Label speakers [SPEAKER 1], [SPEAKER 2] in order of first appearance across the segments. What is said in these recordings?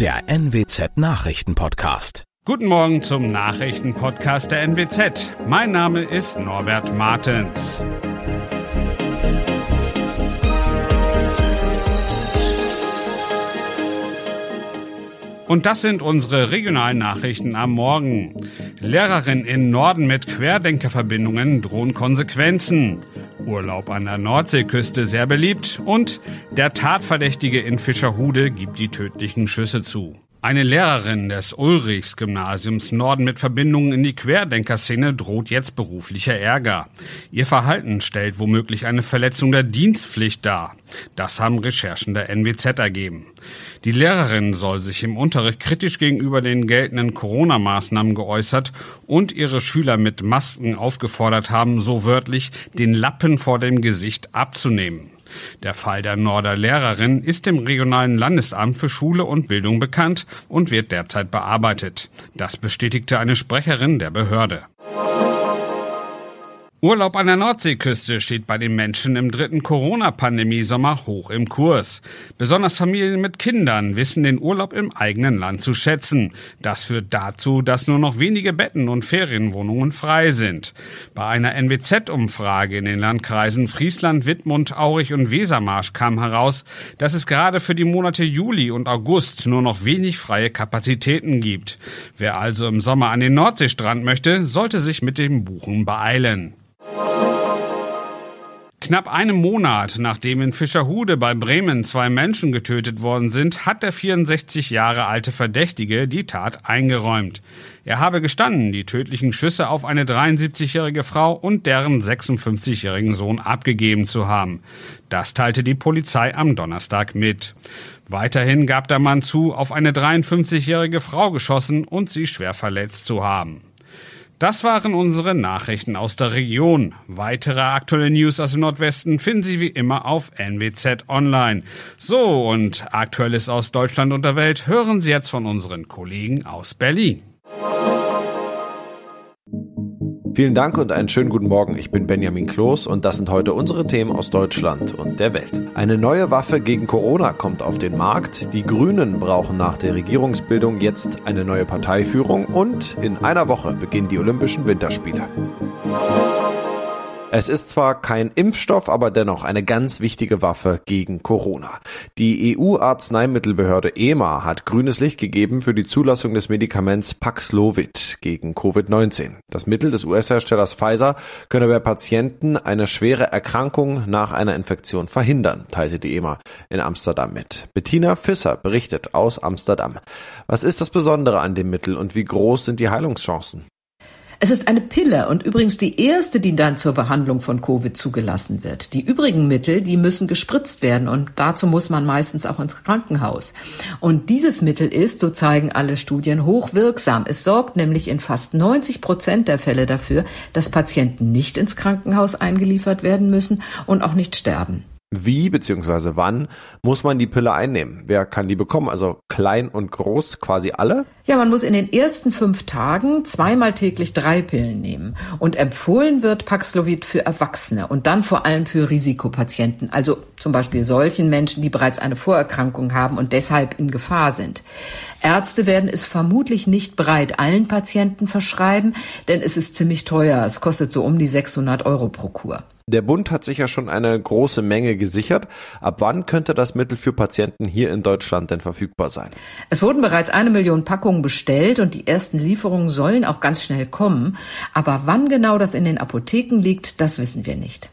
[SPEAKER 1] der NWZ Nachrichtenpodcast.
[SPEAKER 2] Guten Morgen zum Nachrichtenpodcast der NWZ. Mein Name ist Norbert Martens. Und das sind unsere regionalen Nachrichten am Morgen. Lehrerin in Norden mit Querdenkerverbindungen drohen Konsequenzen. Urlaub an der Nordseeküste sehr beliebt und der Tatverdächtige in Fischerhude gibt die tödlichen Schüsse zu. Eine Lehrerin des Ulrichs-Gymnasiums Norden mit Verbindungen in die Querdenkerszene droht jetzt beruflicher Ärger. Ihr Verhalten stellt womöglich eine Verletzung der Dienstpflicht dar. Das haben Recherchen der NWZ ergeben. Die Lehrerin soll sich im Unterricht kritisch gegenüber den geltenden Corona-Maßnahmen geäußert und ihre Schüler mit Masken aufgefordert haben, so wörtlich den Lappen vor dem Gesicht abzunehmen. Der Fall der Norder Lehrerin ist dem regionalen Landesamt für Schule und Bildung bekannt und wird derzeit bearbeitet. Das bestätigte eine Sprecherin der Behörde. Urlaub an der Nordseeküste steht bei den Menschen im dritten Corona-Pandemie-Sommer hoch im Kurs. Besonders Familien mit Kindern wissen den Urlaub im eigenen Land zu schätzen. Das führt dazu, dass nur noch wenige Betten und Ferienwohnungen frei sind. Bei einer NWZ-Umfrage in den Landkreisen Friesland, Wittmund, Aurich und Wesermarsch kam heraus, dass es gerade für die Monate Juli und August nur noch wenig freie Kapazitäten gibt. Wer also im Sommer an den Nordseestrand möchte, sollte sich mit dem Buchen beeilen. Knapp einem Monat nachdem in Fischerhude bei Bremen zwei Menschen getötet worden sind, hat der 64 Jahre alte Verdächtige die Tat eingeräumt. Er habe gestanden, die tödlichen Schüsse auf eine 73-jährige Frau und deren 56-jährigen Sohn abgegeben zu haben. Das teilte die Polizei am Donnerstag mit. Weiterhin gab der Mann zu, auf eine 53-jährige Frau geschossen und sie schwer verletzt zu haben. Das waren unsere Nachrichten aus der Region. Weitere aktuelle News aus dem Nordwesten finden Sie wie immer auf NWZ Online. So, und Aktuelles aus Deutschland und der Welt hören Sie jetzt von unseren Kollegen aus Berlin.
[SPEAKER 3] Vielen Dank und einen schönen guten Morgen. Ich bin Benjamin Kloß und das sind heute unsere Themen aus Deutschland und der Welt. Eine neue Waffe gegen Corona kommt auf den Markt. Die Grünen brauchen nach der Regierungsbildung jetzt eine neue Parteiführung und in einer Woche beginnen die Olympischen Winterspiele. Es ist zwar kein Impfstoff, aber dennoch eine ganz wichtige Waffe gegen Corona. Die EU-Arzneimittelbehörde EMA hat grünes Licht gegeben für die Zulassung des Medikaments Paxlovid gegen Covid-19. Das Mittel des US-Herstellers Pfizer könne bei Patienten eine schwere Erkrankung nach einer Infektion verhindern, teilte die EMA in Amsterdam mit. Bettina Fisser berichtet aus Amsterdam. Was ist das Besondere an dem Mittel und wie groß sind die Heilungschancen?
[SPEAKER 4] Es ist eine Pille und übrigens die erste, die dann zur Behandlung von Covid zugelassen wird. Die übrigen Mittel, die müssen gespritzt werden und dazu muss man meistens auch ins Krankenhaus. Und dieses Mittel ist, so zeigen alle Studien, hochwirksam. Es sorgt nämlich in fast 90 Prozent der Fälle dafür, dass Patienten nicht ins Krankenhaus eingeliefert werden müssen und auch nicht sterben.
[SPEAKER 3] Wie bzw. wann muss man die Pille einnehmen? Wer kann die bekommen? Also klein und groß, quasi alle?
[SPEAKER 4] Ja, man muss in den ersten fünf Tagen zweimal täglich drei Pillen nehmen. Und empfohlen wird Paxlovid für Erwachsene und dann vor allem für Risikopatienten, also zum Beispiel solchen Menschen, die bereits eine Vorerkrankung haben und deshalb in Gefahr sind. Ärzte werden es vermutlich nicht bereit allen Patienten verschreiben, denn es ist ziemlich teuer. Es kostet so um die 600 Euro pro Kur.
[SPEAKER 3] Der Bund hat sich ja schon eine große Menge gesichert. Ab wann könnte das Mittel für Patienten hier in Deutschland denn verfügbar sein?
[SPEAKER 4] Es wurden bereits eine Million Packungen bestellt und die ersten Lieferungen sollen auch ganz schnell kommen. Aber wann genau das in den Apotheken liegt, das wissen wir nicht.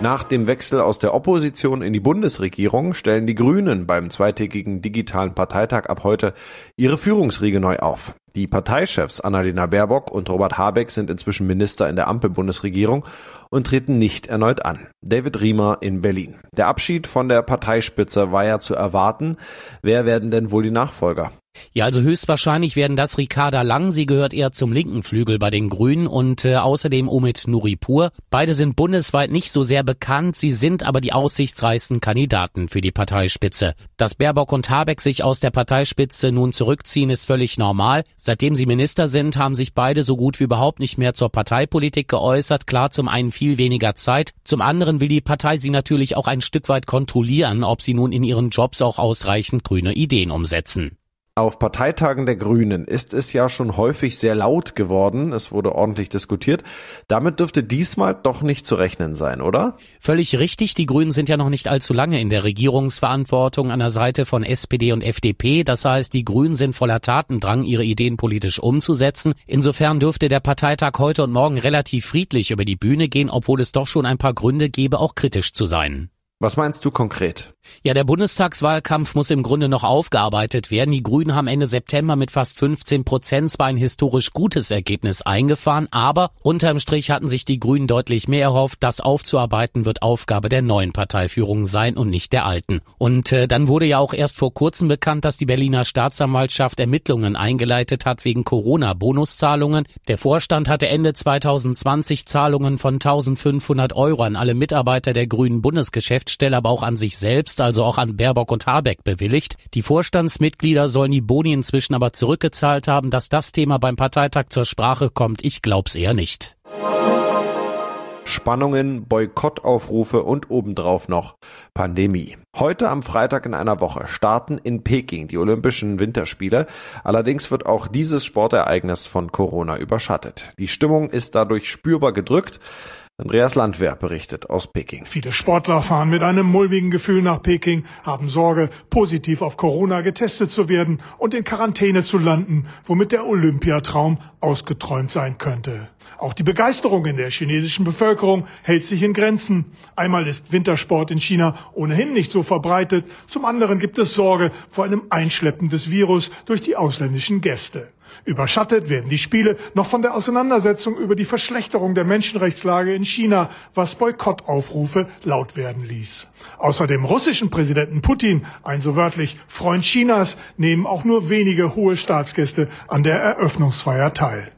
[SPEAKER 3] Nach dem Wechsel aus der Opposition in die Bundesregierung stellen die Grünen beim zweitägigen digitalen Parteitag ab heute ihre Führungsriege neu auf. Die Parteichefs Annalena Baerbock und Robert Habeck sind inzwischen Minister in der Ampel-Bundesregierung und treten nicht erneut an. David Riemer in Berlin. Der Abschied von der Parteispitze war ja zu erwarten. Wer werden denn wohl die Nachfolger?
[SPEAKER 5] Ja, also höchstwahrscheinlich werden das Ricarda Lang, sie gehört eher zum linken Flügel bei den Grünen und äh, außerdem Omid Nuripur. Beide sind bundesweit nicht so sehr bekannt, sie sind aber die aussichtsreichsten Kandidaten für die Parteispitze. Dass Baerbock und Habeck sich aus der Parteispitze nun zurückziehen, ist völlig normal. Seitdem sie Minister sind, haben sich beide so gut wie überhaupt nicht mehr zur Parteipolitik geäußert. Klar, zum einen viel weniger Zeit, zum anderen will die Partei sie natürlich auch ein Stück weit kontrollieren, ob sie nun in ihren Jobs auch ausreichend grüne Ideen umsetzen.
[SPEAKER 3] Auf Parteitagen der Grünen ist es ja schon häufig sehr laut geworden. Es wurde ordentlich diskutiert. Damit dürfte diesmal doch nicht zu rechnen sein, oder?
[SPEAKER 5] Völlig richtig. Die Grünen sind ja noch nicht allzu lange in der Regierungsverantwortung an der Seite von SPD und FDP. Das heißt, die Grünen sind voller Tatendrang, ihre Ideen politisch umzusetzen. Insofern dürfte der Parteitag heute und morgen relativ friedlich über die Bühne gehen, obwohl es doch schon ein paar Gründe gäbe, auch kritisch zu sein.
[SPEAKER 3] Was meinst du konkret?
[SPEAKER 5] Ja, der Bundestagswahlkampf muss im Grunde noch aufgearbeitet werden. Die Grünen haben Ende September mit fast 15 Prozent zwar ein historisch gutes Ergebnis eingefahren, aber unterm Strich hatten sich die Grünen deutlich mehr erhofft. Das aufzuarbeiten wird Aufgabe der neuen Parteiführung sein und nicht der alten. Und äh, dann wurde ja auch erst vor kurzem bekannt, dass die Berliner Staatsanwaltschaft Ermittlungen eingeleitet hat wegen Corona-Bonuszahlungen. Der Vorstand hatte Ende 2020 Zahlungen von 1500 Euro an alle Mitarbeiter der Grünen Bundesgeschäftsstelle Stelle aber auch an sich selbst, also auch an Baerbock und Habeck bewilligt. Die Vorstandsmitglieder sollen die Boni inzwischen aber zurückgezahlt haben. Dass das Thema beim Parteitag zur Sprache kommt, ich glaub's eher nicht.
[SPEAKER 3] Spannungen, Boykottaufrufe und obendrauf noch Pandemie. Heute am Freitag in einer Woche starten in Peking die Olympischen Winterspiele. Allerdings wird auch dieses Sportereignis von Corona überschattet. Die Stimmung ist dadurch spürbar gedrückt. Andreas Landwehr berichtet aus Peking.
[SPEAKER 6] Viele Sportler fahren mit einem mulmigen Gefühl nach Peking, haben Sorge, positiv auf Corona getestet zu werden und in Quarantäne zu landen, womit der Olympiatraum ausgeträumt sein könnte. Auch die Begeisterung in der chinesischen Bevölkerung hält sich in Grenzen. Einmal ist Wintersport in China ohnehin nicht so verbreitet, zum anderen gibt es Sorge vor einem Einschleppen des Virus durch die ausländischen Gäste. Überschattet werden die Spiele noch von der Auseinandersetzung über die Verschlechterung der Menschenrechtslage in China, was Boykottaufrufe laut werden ließ. Außer dem russischen Präsidenten Putin, ein so wörtlich Freund Chinas, nehmen auch nur wenige hohe Staatsgäste an der Eröffnungsfeier teil.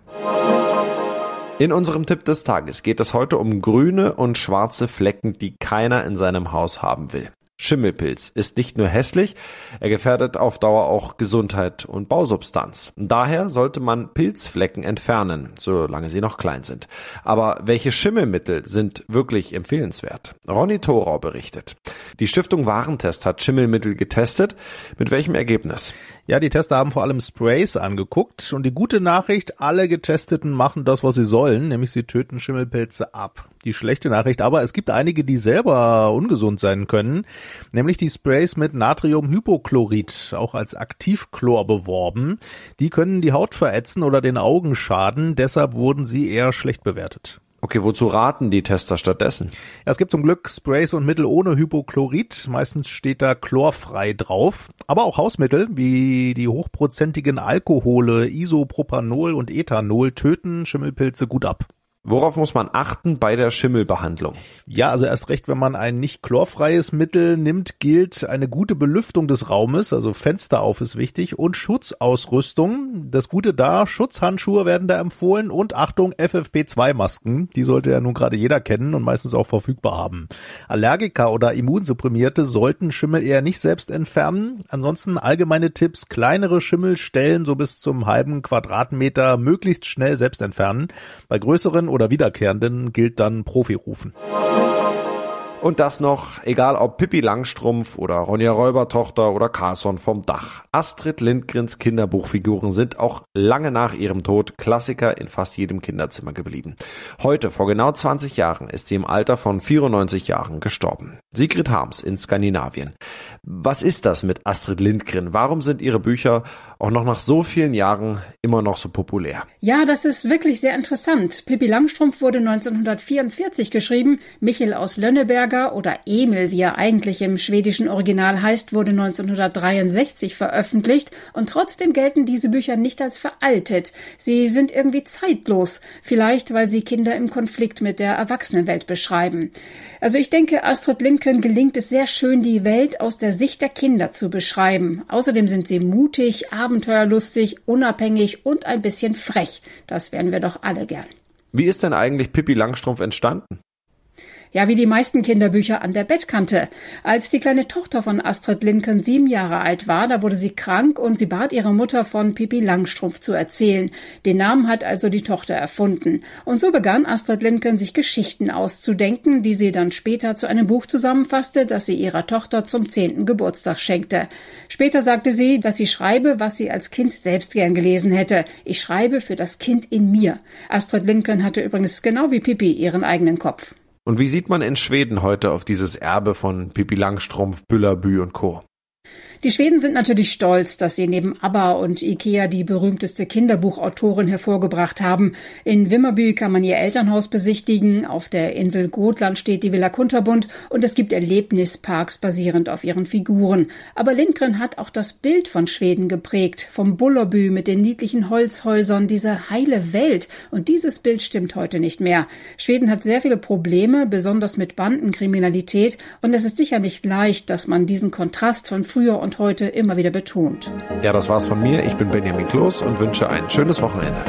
[SPEAKER 3] In unserem Tipp des Tages geht es heute um grüne und schwarze Flecken, die keiner in seinem Haus haben will. Schimmelpilz ist nicht nur hässlich, er gefährdet auf Dauer auch Gesundheit und Bausubstanz. Daher sollte man Pilzflecken entfernen, solange sie noch klein sind. Aber welche Schimmelmittel sind wirklich empfehlenswert? Ronny Thorau berichtet. Die Stiftung Warentest hat Schimmelmittel getestet. Mit welchem Ergebnis?
[SPEAKER 7] Ja, die Tester haben vor allem Sprays angeguckt und die gute Nachricht, alle Getesteten machen das, was sie sollen, nämlich sie töten Schimmelpilze ab. Die schlechte Nachricht aber, es gibt einige, die selber ungesund sein können, nämlich die Sprays mit Natriumhypochlorid, auch als Aktivchlor beworben. Die können die Haut verätzen oder den Augen schaden, deshalb wurden sie eher schlecht bewertet.
[SPEAKER 3] Okay, wozu raten die Tester stattdessen?
[SPEAKER 7] Ja, es gibt zum Glück Sprays und Mittel ohne Hypochlorid. Meistens steht da chlorfrei drauf. Aber auch Hausmittel wie die hochprozentigen Alkohole Isopropanol und Ethanol töten Schimmelpilze gut ab.
[SPEAKER 3] Worauf muss man achten bei der Schimmelbehandlung?
[SPEAKER 7] Ja, also erst recht, wenn man ein nicht chlorfreies Mittel nimmt, gilt eine gute Belüftung des Raumes, also Fenster auf ist wichtig und Schutzausrüstung. Das Gute da, Schutzhandschuhe werden da empfohlen und Achtung, FFP2-Masken. Die sollte ja nun gerade jeder kennen und meistens auch verfügbar haben. Allergiker oder Immunsupprimierte sollten Schimmel eher nicht selbst entfernen. Ansonsten allgemeine Tipps, kleinere Schimmelstellen so bis zum halben Quadratmeter möglichst schnell selbst entfernen. Bei größeren oder Wiederkehrenden gilt dann Profi rufen.
[SPEAKER 3] Und das noch, egal ob Pippi Langstrumpf oder Ronja Räubertochter oder Carson vom Dach. Astrid Lindgrens Kinderbuchfiguren sind auch lange nach ihrem Tod Klassiker in fast jedem Kinderzimmer geblieben. Heute, vor genau 20 Jahren, ist sie im Alter von 94 Jahren gestorben. Sigrid Harms in Skandinavien. Was ist das mit Astrid Lindgren? Warum sind ihre Bücher auch noch nach so vielen Jahren immer noch so populär?
[SPEAKER 8] Ja, das ist wirklich sehr interessant. Pippi Langstrumpf wurde 1944 geschrieben. Michel aus Lönneberger oder Emil, wie er eigentlich im schwedischen Original heißt, wurde 1963 veröffentlicht. Und trotzdem gelten diese Bücher nicht als veraltet. Sie sind irgendwie zeitlos. Vielleicht, weil sie Kinder im Konflikt mit der Erwachsenenwelt beschreiben. Also ich denke, Astrid Lindgren gelingt es sehr schön, die Welt aus der Sicht der Kinder zu beschreiben. Außerdem sind sie mutig, abenteuerlich abenteuerlustig, unabhängig und ein bisschen frech. Das wären wir doch alle gern.
[SPEAKER 3] Wie ist denn eigentlich Pippi Langstrumpf entstanden?
[SPEAKER 8] Ja, wie die meisten Kinderbücher an der Bettkante. Als die kleine Tochter von Astrid Lindgren sieben Jahre alt war, da wurde sie krank und sie bat ihre Mutter von Pippi Langstrumpf zu erzählen. Den Namen hat also die Tochter erfunden. Und so begann Astrid Lindgren sich Geschichten auszudenken, die sie dann später zu einem Buch zusammenfasste, das sie ihrer Tochter zum zehnten Geburtstag schenkte. Später sagte sie, dass sie schreibe, was sie als Kind selbst gern gelesen hätte. Ich schreibe für das Kind in mir. Astrid Lindgren hatte übrigens genau wie Pippi ihren eigenen Kopf.
[SPEAKER 3] Und wie sieht man in Schweden heute auf dieses Erbe von Pippi Langstrumpf, Büllerbü und Co.?
[SPEAKER 8] Die Schweden sind natürlich stolz, dass sie neben ABBA und Ikea die berühmteste Kinderbuchautorin hervorgebracht haben. In Wimmerby kann man ihr Elternhaus besichtigen, auf der Insel Gotland steht die Villa Kunterbund und es gibt Erlebnisparks basierend auf ihren Figuren. Aber Lindgren hat auch das Bild von Schweden geprägt, vom Bullerby mit den niedlichen Holzhäusern, diese heile Welt. Und dieses Bild stimmt heute nicht mehr. Schweden hat sehr viele Probleme, besonders mit Bandenkriminalität und es ist sicher nicht leicht, dass man diesen Kontrast von früher und heute immer wieder betont.
[SPEAKER 3] Ja, das war's von mir. Ich bin Benjamin Kloß und wünsche ein schönes Wochenende.